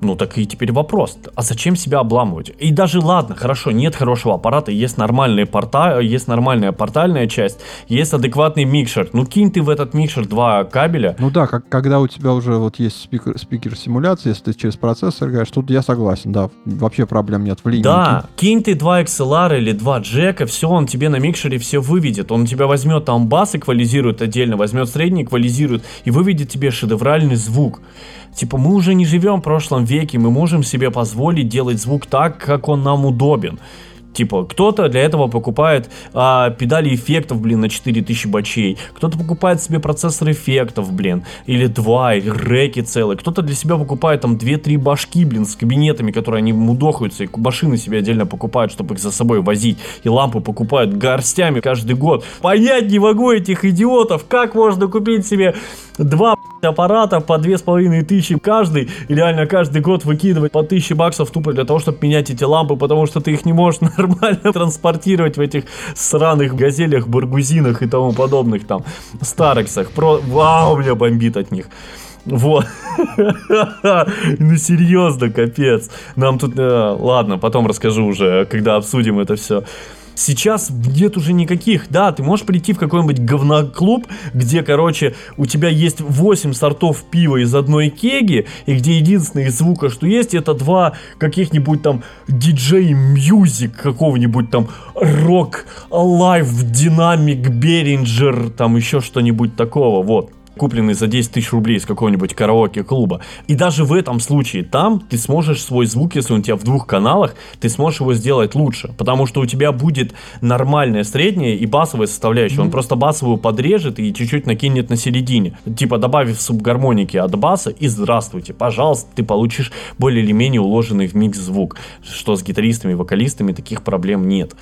B: Ну так и теперь вопрос, а зачем себя обламывать? И даже ладно, хорошо, нет хорошего аппарата, есть нормальные порта, есть нормальная портальная часть, есть адекватный микшер. Ну кинь ты в этот микшер два кабеля.
A: Ну да, как, когда у тебя уже вот есть спикер, спикер симуляции, если ты через процессор играешь, тут я согласен, да, вообще проблем нет в линии.
B: Да, кинь ты два XLR или два джека, все, он тебе на микшере все выведет. Он тебя возьмет там бас эквализирует отдельно, возьмет средний эквализирует и выведет тебе шедевральный звук. Типа мы уже не живем в прошлом веке, мы можем себе позволить делать звук так, как он нам удобен. Типа, кто-то для этого покупает а, педали эффектов, блин, на 4000 бачей. Кто-то покупает себе процессор эффектов, блин, или два, или реки целые. Кто-то для себя покупает там 2-3 башки, блин, с кабинетами, которые они мудохаются, и машины себе отдельно покупают, чтобы их за собой возить. И лампы покупают горстями каждый год. Понять не могу этих идиотов, как можно купить себе два аппарата по две с половиной тысячи каждый, реально каждый год выкидывать по тысяче баксов тупо для того, чтобы менять эти лампы, потому что ты их не можешь нормально транспортировать в этих сраных газелях, баргузинах и тому подобных там старексах. Про... Вау, меня бомбит от них. Вот. ну серьезно, капец. Нам тут... Э, ладно, потом расскажу уже, когда обсудим это все. Сейчас нет уже никаких. Да, ты можешь прийти в какой-нибудь говноклуб, где, короче, у тебя есть 8 сортов пива из одной кеги, и где единственное из звука, что есть, это два каких-нибудь там диджей мьюзик какого-нибудь там рок лайв динамик беринджер, там еще что-нибудь такого, вот. Купленный за 10 тысяч рублей из какого-нибудь караоке-клуба. И даже в этом случае там ты сможешь свой звук, если он у тебя в двух каналах, ты сможешь его сделать лучше. Потому что у тебя будет нормальная средняя и басовая составляющая. Mm-hmm. Он просто басовую подрежет и чуть-чуть накинет на середине. Типа добавив субгармоники от баса и здравствуйте, пожалуйста, ты получишь более или менее уложенный в микс звук. Что с гитаристами и вокалистами таких проблем нет.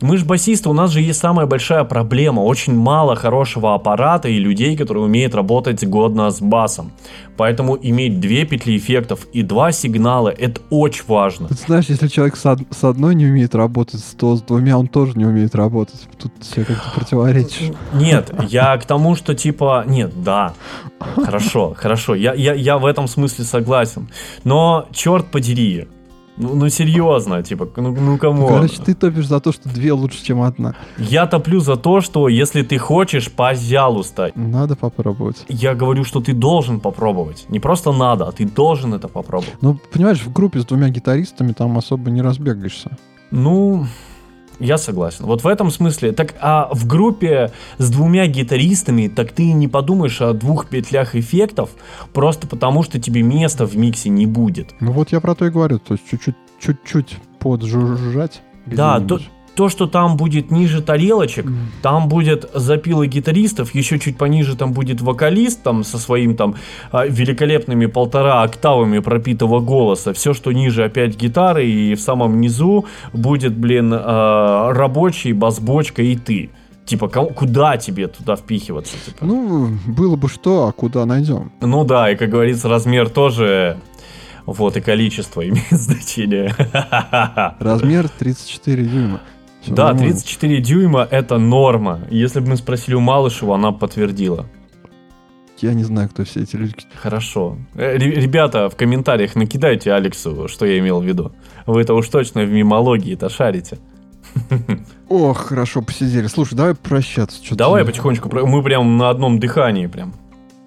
B: Мы же басисты, у нас же есть самая большая проблема. Очень мало хорошего аппарата и людей, которые умеют работать годно с басом. Поэтому иметь две петли эффектов и два сигнала, это очень важно.
A: Ты знаешь, если человек с, од- с одной не умеет работать, то с двумя он тоже не умеет работать. Тут все как-то противоречишь.
B: Нет, я к тому, что типа... Нет, да. Хорошо, хорошо. Я, я, я в этом смысле согласен. Но, черт подери, ну, ну серьезно, типа, ну, ну кому?
A: Короче, ты топишь за то, что две лучше, чем одна.
B: Я топлю за то, что если ты хочешь, пожалуйста.
A: Надо попробовать.
B: Я говорю, что ты должен попробовать. Не просто надо, а ты должен это попробовать.
A: Ну, понимаешь, в группе с двумя гитаристами там особо не разбегаешься.
B: Ну, я согласен. Вот в этом смысле. Так, а в группе с двумя гитаристами, так ты не подумаешь о двух петлях эффектов, просто потому что тебе места в миксе не будет.
A: Ну вот я про то и говорю, то есть чуть-чуть, чуть-чуть поджужжать.
B: Да, то, то, что там будет ниже тарелочек, mm. там будет запилы гитаристов, еще чуть пониже там будет вокалист там со своим там а, великолепными полтора октавами пропитого голоса. Все, что ниже опять гитары и в самом низу будет, блин, а, рабочий, бас-бочка и ты. Типа, куда тебе туда впихиваться? Типа?
A: Ну, было бы что, а куда найдем?
B: Ну да, и как говорится, размер тоже вот, и количество имеет значение.
A: Размер 34 дюйма.
B: Да, нормально. 34 дюйма это норма. Если бы мы спросили у Малышева, она подтвердила.
A: Я не знаю, кто все эти люди.
B: Хорошо. Э, ребята, в комментариях накидайте Алексу, что я имел в виду. Вы это уж точно в мимологии-то шарите.
A: Ох, хорошо, посидели. Слушай, давай прощаться.
B: Давай потихонечку. Мы прям на одном дыхании прям.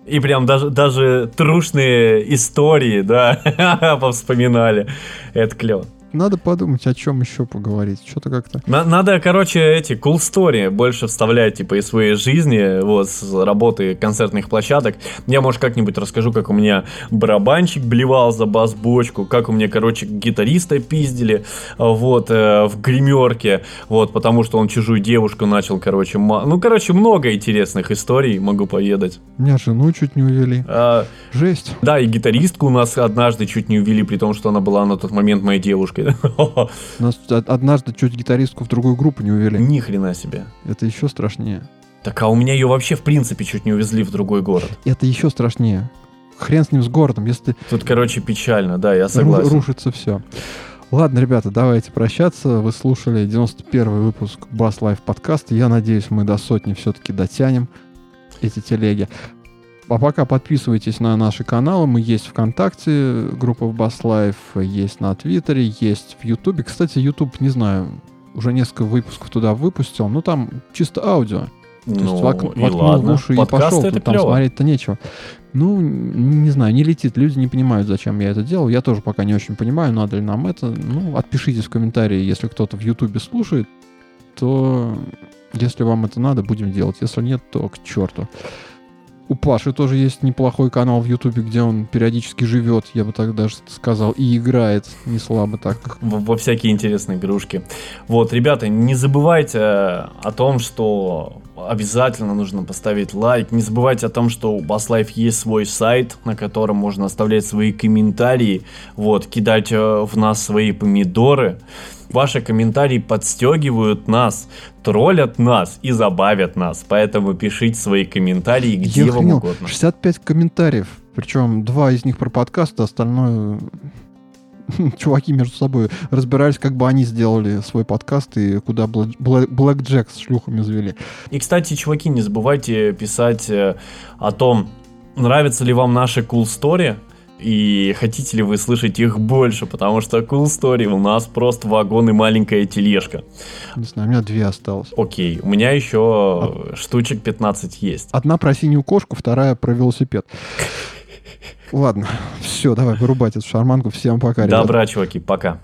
B: И прям даже, даже трушные истории, да, повспоминали. Это клево.
A: Надо подумать, о чем еще поговорить. Что-то как-то...
B: Надо, короче, эти cool story больше вставлять, типа, из своей жизни, вот, с работы концертных площадок. Я, может, как-нибудь расскажу, как у меня барабанщик блевал за бас-бочку, как у меня, короче, гитариста пиздили, вот, э, в гримерке, вот, потому что он чужую девушку начал, короче, ма... ну, короче, много интересных историй могу поведать.
A: Меня жену чуть не увели. А, Жесть.
B: Да, и гитаристку у нас однажды чуть не увели, при том, что она была на тот момент моей девушкой
A: девушкой. Нас однажды чуть гитаристку в другую группу не увели.
B: Ни хрена себе.
A: Это еще страшнее.
B: Так а у меня ее вообще в принципе чуть не увезли в другой город.
A: Это еще страшнее. Хрен с ним с городом, если...
B: Тут, короче, печально, да, я согласен.
A: Рушится все. Ладно, ребята, давайте прощаться. Вы слушали 91 выпуск Bass Life подкаста. Я надеюсь, мы до сотни все-таки дотянем эти телеги. А пока подписывайтесь на наши каналы. Мы есть ВКонтакте, группа в Bass Life, есть на Твиттере, есть в Ютубе. Кстати, Ютуб, не знаю, уже несколько выпусков туда выпустил, но там чисто аудио.
B: То ну, есть вок- и ладно.
A: в уши Подкасты и пошел, это там смотреть-то нечего. Ну, не знаю, не летит. Люди не понимают, зачем я это делал. Я тоже пока не очень понимаю, надо ли нам это. Ну, отпишитесь в комментарии, если кто-то в Ютубе слушает, то если вам это надо, будем делать. Если нет, то к черту. У Паши тоже есть неплохой канал в Ютубе, где он периодически живет, я бы так даже сказал, и играет не слабо так.
B: Во, во всякие интересные игрушки. Вот, ребята, не забывайте о том, что обязательно нужно поставить лайк. Не забывайте о том, что у Bass Life есть свой сайт, на котором можно оставлять свои комментарии, вот, кидать э, в нас свои помидоры. Ваши комментарии подстегивают нас, троллят нас и забавят нас. Поэтому пишите свои комментарии где Я вам хренел. угодно.
A: 65 комментариев. Причем два из них про подкаст, а остальное чуваки между собой разбирались, как бы они сделали свой подкаст и куда Блэк Джек с шлюхами завели.
B: И, кстати, чуваки, не забывайте писать э, о том, нравится ли вам наши cool story, и хотите ли вы слышать их больше, потому что Cool Story у нас просто вагон и маленькая тележка.
A: Не знаю, у меня две осталось.
B: Окей, у меня еще а... штучек 15 есть.
A: Одна про синюю кошку, вторая про велосипед. Ладно, все, давай вырубать эту шарманку. Всем пока,
B: ребята. Добра, чуваки, пока.